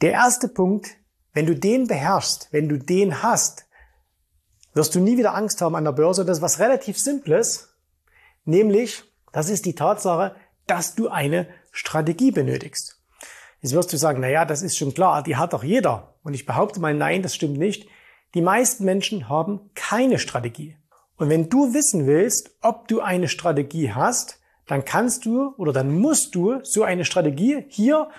Der erste Punkt, wenn du den beherrschst, wenn du den hast, wirst du nie wieder Angst haben an der Börse. Das ist was relativ Simples, nämlich, das ist die Tatsache, dass du eine Strategie benötigst. Jetzt wirst du sagen, na ja, das ist schon klar, die hat doch jeder. Und ich behaupte mal, nein, das stimmt nicht. Die meisten Menschen haben keine Strategie. Und wenn du wissen willst, ob du eine Strategie hast, dann kannst du oder dann musst du so eine Strategie hier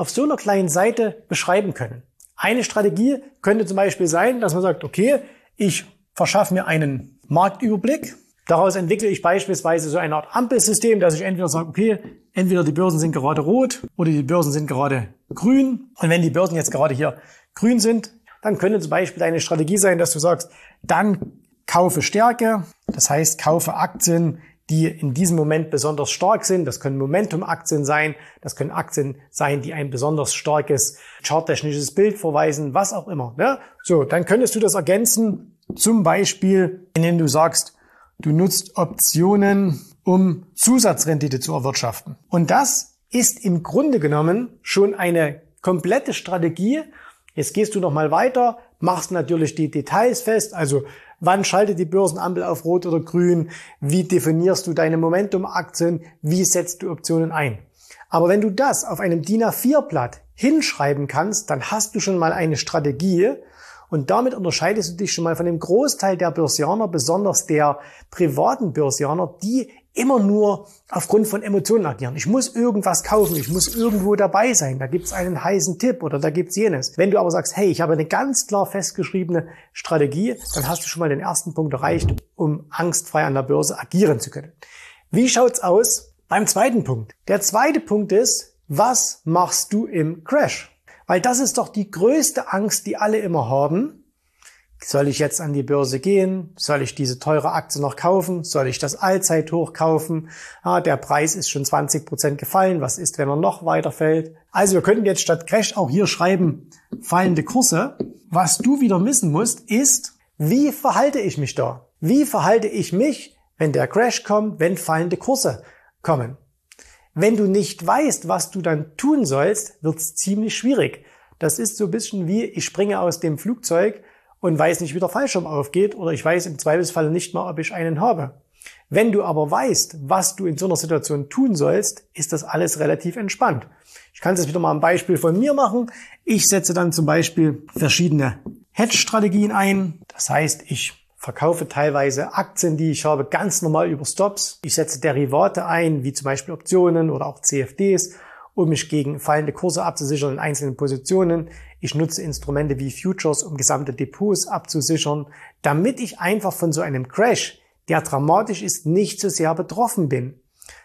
auf so einer kleinen Seite beschreiben können. Eine Strategie könnte zum Beispiel sein, dass man sagt, okay, ich verschaffe mir einen Marktüberblick. Daraus entwickle ich beispielsweise so eine Art Ampelsystem, dass ich entweder sage, okay, entweder die Börsen sind gerade rot oder die Börsen sind gerade grün. Und wenn die Börsen jetzt gerade hier grün sind, dann könnte zum Beispiel eine Strategie sein, dass du sagst, dann kaufe Stärke. Das heißt, kaufe Aktien, die in diesem Moment besonders stark sind. Das können Momentum-Aktien sein, das können Aktien sein, die ein besonders starkes charttechnisches Bild verweisen, was auch immer. Ne? So, dann könntest du das ergänzen, zum Beispiel, indem du sagst, du nutzt Optionen, um Zusatzrendite zu erwirtschaften. Und das ist im Grunde genommen schon eine komplette Strategie. Jetzt gehst du noch mal weiter, machst natürlich die Details fest, also Wann schaltet die Börsenampel auf Rot oder Grün? Wie definierst du deine Momentum-Aktien? Wie setzt du Optionen ein? Aber wenn du das auf einem DIN A4-Blatt hinschreiben kannst, dann hast du schon mal eine Strategie und damit unterscheidest du dich schon mal von dem Großteil der Börsianer, besonders der privaten Börsianer, die immer nur aufgrund von Emotionen agieren. Ich muss irgendwas kaufen, ich muss irgendwo dabei sein, da gibt's einen heißen Tipp oder da gibt's jenes. Wenn du aber sagst, hey, ich habe eine ganz klar festgeschriebene Strategie, dann hast du schon mal den ersten Punkt erreicht, um angstfrei an der Börse agieren zu können. Wie schaut's aus beim zweiten Punkt? Der zweite Punkt ist, was machst du im Crash? Weil das ist doch die größte Angst, die alle immer haben. Soll ich jetzt an die Börse gehen? Soll ich diese teure Aktie noch kaufen? Soll ich das Allzeithoch kaufen? Ah, der Preis ist schon 20 Prozent gefallen. Was ist, wenn er noch weiter fällt? Also wir könnten jetzt statt Crash auch hier schreiben, fallende Kurse. Was du wieder wissen musst, ist, wie verhalte ich mich da? Wie verhalte ich mich, wenn der Crash kommt, wenn fallende Kurse kommen? Wenn du nicht weißt, was du dann tun sollst, wird es ziemlich schwierig. Das ist so ein bisschen wie, ich springe aus dem Flugzeug und weiß nicht, wie der Fallschirm aufgeht oder ich weiß im Zweifelsfall nicht mal, ob ich einen habe. Wenn du aber weißt, was du in so einer Situation tun sollst, ist das alles relativ entspannt. Ich kann es jetzt wieder mal ein Beispiel von mir machen. Ich setze dann zum Beispiel verschiedene Hedge-Strategien ein. Das heißt, ich verkaufe teilweise Aktien, die ich habe, ganz normal über Stops. Ich setze Derivate ein, wie zum Beispiel Optionen oder auch CFDs um mich gegen fallende Kurse abzusichern in einzelnen Positionen. Ich nutze Instrumente wie Futures, um gesamte Depots abzusichern, damit ich einfach von so einem Crash, der dramatisch ist, nicht so sehr betroffen bin.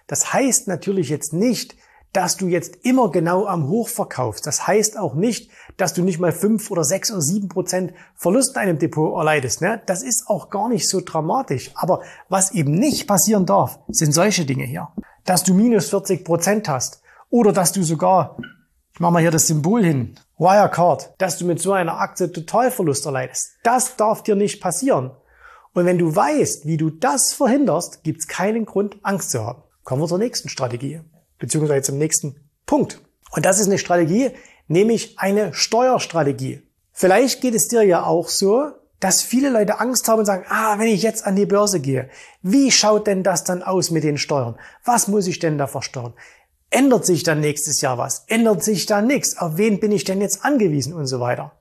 Das heißt natürlich jetzt nicht, dass du jetzt immer genau am Hoch verkaufst. Das heißt auch nicht, dass du nicht mal fünf oder sechs oder sieben Prozent Verlust in einem Depot erleidest. Ne? Das ist auch gar nicht so dramatisch. Aber was eben nicht passieren darf, sind solche Dinge hier. Dass du minus 40 Prozent hast, oder dass du sogar, ich mache mal hier das Symbol hin, Wirecard, dass du mit so einer Aktie Totalverlust erleidest. Das darf dir nicht passieren. Und wenn du weißt, wie du das verhinderst, gibt es keinen Grund, Angst zu haben. Kommen wir zur nächsten Strategie, beziehungsweise zum nächsten Punkt. Und das ist eine Strategie, nämlich eine Steuerstrategie. Vielleicht geht es dir ja auch so, dass viele Leute Angst haben und sagen, ah, wenn ich jetzt an die Börse gehe, wie schaut denn das dann aus mit den Steuern? Was muss ich denn da versteuern? Ändert sich dann nächstes Jahr was? Ändert sich da nichts? Auf wen bin ich denn jetzt angewiesen und so weiter?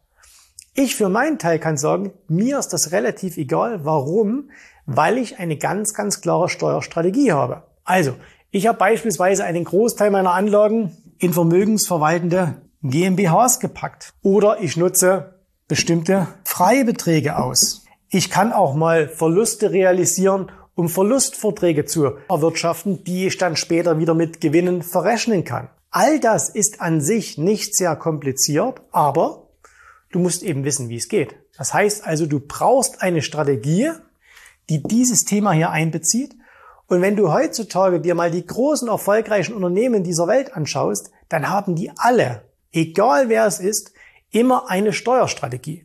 Ich für meinen Teil kann sagen, mir ist das relativ egal. Warum? Weil ich eine ganz, ganz klare Steuerstrategie habe. Also, ich habe beispielsweise einen Großteil meiner Anlagen in vermögensverwaltende GmbHs gepackt. Oder ich nutze bestimmte Freibeträge aus. Ich kann auch mal Verluste realisieren, um Verlustverträge zu erwirtschaften, die ich dann später wieder mit Gewinnen verrechnen kann. All das ist an sich nicht sehr kompliziert, aber Du musst eben wissen, wie es geht. Das heißt also, du brauchst eine Strategie, die dieses Thema hier einbezieht. Und wenn du heutzutage dir mal die großen erfolgreichen Unternehmen dieser Welt anschaust, dann haben die alle, egal wer es ist, immer eine Steuerstrategie.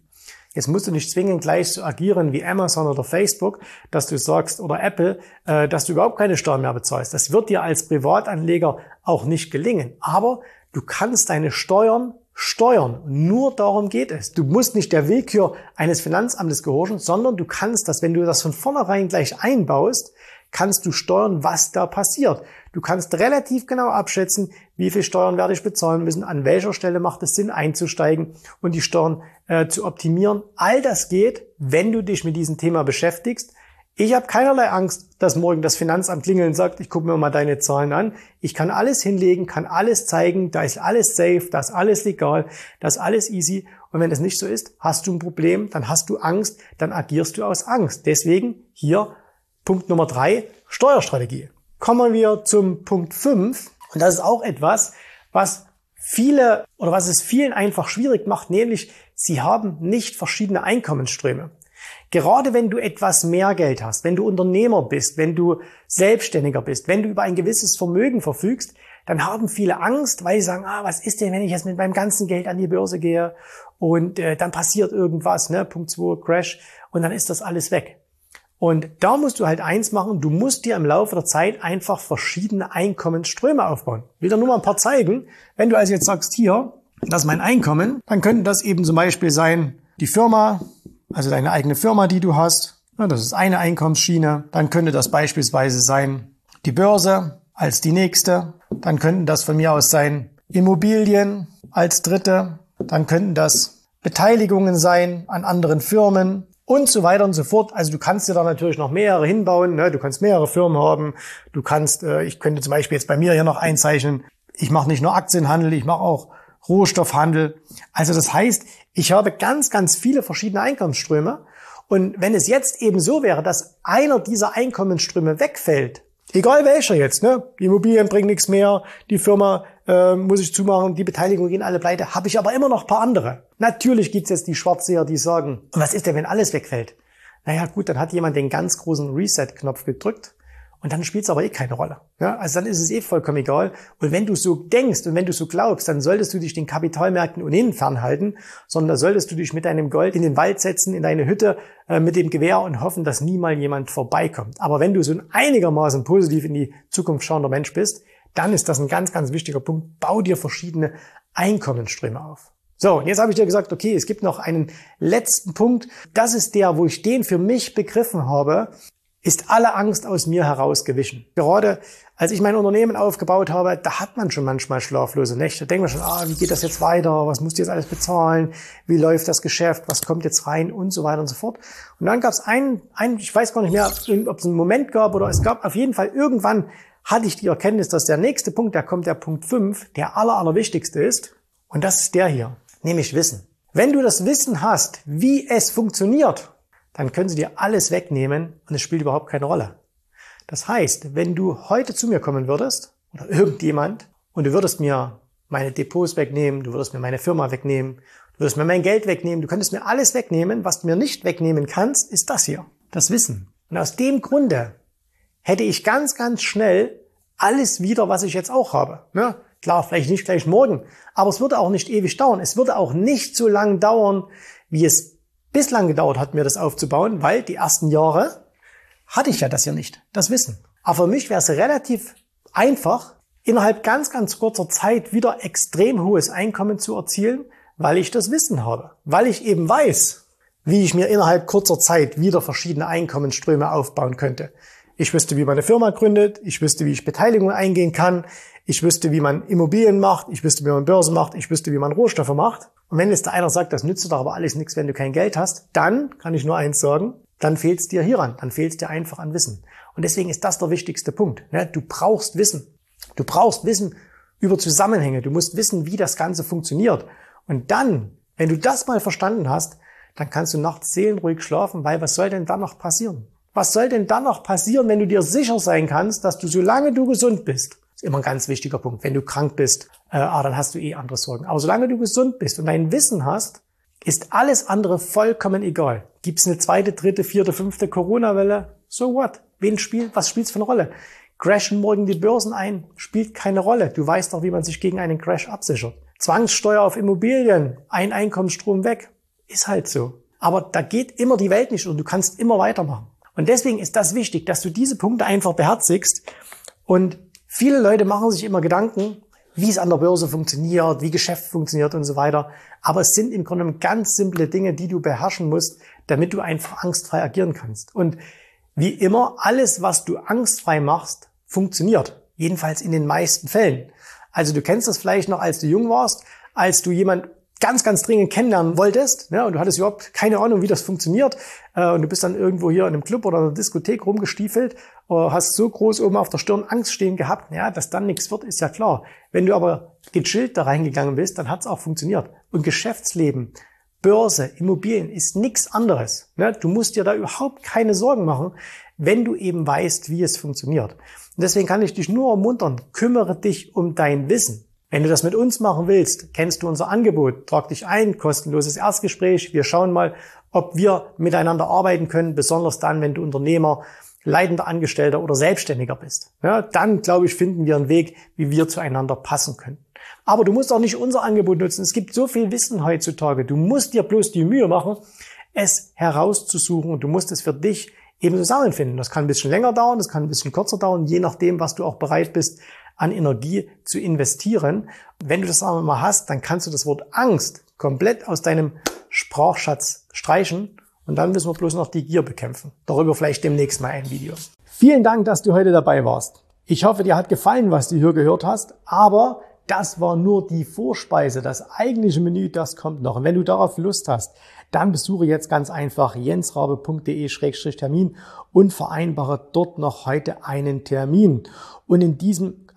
Jetzt musst du nicht zwingend gleich so agieren wie Amazon oder Facebook, dass du sagst, oder Apple, äh, dass du überhaupt keine Steuern mehr bezahlst. Das wird dir als Privatanleger auch nicht gelingen. Aber du kannst deine Steuern steuern. Nur darum geht es. Du musst nicht der Willkür eines Finanzamtes gehorchen, sondern du kannst das, wenn du das von vornherein gleich einbaust, kannst du steuern, was da passiert. Du kannst relativ genau abschätzen, wie viel Steuern werde ich bezahlen müssen, an welcher Stelle macht es Sinn einzusteigen und die Steuern äh, zu optimieren. All das geht, wenn du dich mit diesem Thema beschäftigst. Ich habe keinerlei Angst, dass morgen das Finanzamt klingeln sagt, ich gucke mir mal deine Zahlen an. Ich kann alles hinlegen, kann alles zeigen, da ist alles safe, da ist alles legal, da ist alles easy. Und wenn es nicht so ist, hast du ein Problem, dann hast du Angst, dann agierst du aus Angst. Deswegen hier Punkt Nummer drei, Steuerstrategie. Kommen wir zum Punkt fünf Und das ist auch etwas, was viele oder was es vielen einfach schwierig macht, nämlich sie haben nicht verschiedene Einkommensströme. Gerade wenn du etwas mehr Geld hast, wenn du Unternehmer bist, wenn du Selbstständiger bist, wenn du über ein gewisses Vermögen verfügst, dann haben viele Angst, weil sie sagen, ah, was ist denn, wenn ich jetzt mit meinem ganzen Geld an die Börse gehe und äh, dann passiert irgendwas, ne, Punkt 2, Crash und dann ist das alles weg. Und da musst du halt eins machen, du musst dir im Laufe der Zeit einfach verschiedene Einkommensströme aufbauen. Wieder nur mal ein paar zeigen. Wenn du also jetzt sagst, hier, das ist mein Einkommen, dann könnte das eben zum Beispiel sein, die Firma, also deine eigene Firma, die du hast. Das ist eine Einkommensschiene. Dann könnte das beispielsweise sein die Börse als die nächste. Dann könnten das von mir aus sein Immobilien als dritte. Dann könnten das Beteiligungen sein an anderen Firmen und so weiter und so fort. Also du kannst dir da natürlich noch mehrere hinbauen. Ne? Du kannst mehrere Firmen haben. Du kannst, äh, ich könnte zum Beispiel jetzt bei mir hier noch einzeichnen. Ich mache nicht nur Aktienhandel, ich mache auch Rohstoffhandel. Also das heißt, ich habe ganz, ganz viele verschiedene Einkommensströme. Und wenn es jetzt eben so wäre, dass einer dieser Einkommensströme wegfällt, egal welcher jetzt, ne? die Immobilien bringen nichts mehr, die Firma äh, muss ich zumachen, die Beteiligungen gehen alle pleite, habe ich aber immer noch paar andere. Natürlich gibt's jetzt die Schwarzseher, die sagen, was ist denn, wenn alles wegfällt? Naja gut, dann hat jemand den ganz großen Reset-Knopf gedrückt und dann spielt es aber eh keine Rolle. Ja, also dann ist es eh vollkommen egal. Und wenn du so denkst und wenn du so glaubst, dann solltest du dich den Kapitalmärkten ohnehin fernhalten, sondern solltest du dich mit deinem Gold in den Wald setzen, in deine Hütte äh, mit dem Gewehr und hoffen, dass nie mal jemand vorbeikommt. Aber wenn du so ein einigermaßen positiv in die Zukunft schauender Mensch bist, dann ist das ein ganz, ganz wichtiger Punkt. Bau dir verschiedene Einkommensströme auf. So, jetzt habe ich dir gesagt, okay, es gibt noch einen letzten Punkt. Das ist der, wo ich den für mich begriffen habe, ist alle Angst aus mir herausgewichen. Gerade als ich mein Unternehmen aufgebaut habe, da hat man schon manchmal schlaflose Nächte. Denkt man schon, ah, wie geht das jetzt weiter? Was muss ich jetzt alles bezahlen? Wie läuft das Geschäft? Was kommt jetzt rein? Und so weiter und so fort. Und dann gab es einen, einen, ich weiß gar nicht mehr, ob es einen Moment gab oder es gab auf jeden Fall irgendwann hatte ich die Erkenntnis, dass der nächste Punkt, da kommt der Punkt 5, der aller, allerwichtigste ist. Und das ist der hier, nämlich Wissen. Wenn du das Wissen hast, wie es funktioniert, dann können sie dir alles wegnehmen und es spielt überhaupt keine Rolle. Das heißt, wenn du heute zu mir kommen würdest oder irgendjemand und du würdest mir meine Depots wegnehmen, du würdest mir meine Firma wegnehmen, du würdest mir mein Geld wegnehmen, du könntest mir alles wegnehmen, was du mir nicht wegnehmen kannst, ist das hier, das Wissen. Und aus dem Grunde hätte ich ganz, ganz schnell alles wieder, was ich jetzt auch habe. Ja, klar, vielleicht nicht gleich morgen, aber es würde auch nicht ewig dauern. Es würde auch nicht so lang dauern, wie es bislang gedauert hat, mir das aufzubauen, weil die ersten Jahre hatte ich ja das ja nicht, das Wissen. Aber für mich wäre es relativ einfach, innerhalb ganz, ganz kurzer Zeit wieder extrem hohes Einkommen zu erzielen, weil ich das Wissen habe. Weil ich eben weiß, wie ich mir innerhalb kurzer Zeit wieder verschiedene Einkommensströme aufbauen könnte. Ich wüsste, wie man eine Firma gründet. Ich wüsste, wie ich Beteiligung eingehen kann. Ich wüsste, wie man Immobilien macht. Ich wüsste, wie man Börse macht. Ich wüsste, wie man Rohstoffe macht. Und wenn jetzt da einer sagt, das nützt doch aber alles nichts, wenn du kein Geld hast, dann kann ich nur eins sagen, dann fehlt es dir hieran. Dann fehlt es dir einfach an Wissen. Und deswegen ist das der wichtigste Punkt. Ne? Du brauchst Wissen. Du brauchst Wissen über Zusammenhänge. Du musst wissen, wie das Ganze funktioniert. Und dann, wenn du das mal verstanden hast, dann kannst du nachts seelenruhig schlafen, weil was soll denn dann noch passieren? Was soll denn dann noch passieren, wenn du dir sicher sein kannst, dass du, solange du gesund bist, ist immer ein ganz wichtiger Punkt. Wenn du krank bist, äh, ah, dann hast du eh andere Sorgen. Aber solange du gesund bist und dein Wissen hast, ist alles andere vollkommen egal. Gibt es eine zweite, dritte, vierte, fünfte Corona-Welle? So what? Wen spielt, was spielt's für eine Rolle? Crashen morgen die Börsen ein? Spielt keine Rolle. Du weißt doch, wie man sich gegen einen Crash absichert. Zwangssteuer auf Immobilien, ein Einkommensstrom weg. Ist halt so. Aber da geht immer die Welt nicht und du kannst immer weitermachen. Und deswegen ist das wichtig, dass du diese Punkte einfach beherzigst. Und viele Leute machen sich immer Gedanken, wie es an der Börse funktioniert, wie Geschäft funktioniert und so weiter. Aber es sind im Grunde ganz simple Dinge, die du beherrschen musst, damit du einfach angstfrei agieren kannst. Und wie immer, alles, was du angstfrei machst, funktioniert. Jedenfalls in den meisten Fällen. Also du kennst das vielleicht noch, als du jung warst, als du jemand ganz, ganz dringend kennenlernen wolltest, ja, und du hattest überhaupt keine Ahnung, wie das funktioniert, äh, und du bist dann irgendwo hier in einem Club oder einer Diskothek rumgestiefelt, äh, hast so groß oben auf der Stirn Angst stehen gehabt, ja, dass dann nichts wird, ist ja klar. Wenn du aber gechillt da reingegangen bist, dann hat es auch funktioniert. Und Geschäftsleben, Börse, Immobilien ist nichts anderes. Ne? Du musst dir da überhaupt keine Sorgen machen, wenn du eben weißt, wie es funktioniert. Und deswegen kann ich dich nur ermuntern, kümmere dich um dein Wissen. Wenn du das mit uns machen willst, kennst du unser Angebot. Trag dich ein, kostenloses Erstgespräch. Wir schauen mal, ob wir miteinander arbeiten können, besonders dann, wenn du Unternehmer, leitender Angestellter oder Selbstständiger bist. Ja, dann, glaube ich, finden wir einen Weg, wie wir zueinander passen können. Aber du musst auch nicht unser Angebot nutzen. Es gibt so viel Wissen heutzutage. Du musst dir bloß die Mühe machen, es herauszusuchen und du musst es für dich eben zusammenfinden. Das kann ein bisschen länger dauern, das kann ein bisschen kürzer dauern, je nachdem, was du auch bereit bist, an Energie zu investieren. Wenn du das aber mal hast, dann kannst du das Wort Angst komplett aus deinem Sprachschatz streichen und dann müssen wir bloß noch die Gier bekämpfen. Darüber vielleicht demnächst mal ein Video. Vielen Dank, dass du heute dabei warst. Ich hoffe, dir hat gefallen, was du hier gehört hast, aber das war nur die Vorspeise. Das eigentliche Menü, das kommt noch. Und wenn du darauf Lust hast, dann besuche jetzt ganz einfach jensrabe.de-termin und vereinbare dort noch heute einen Termin. Und in diesem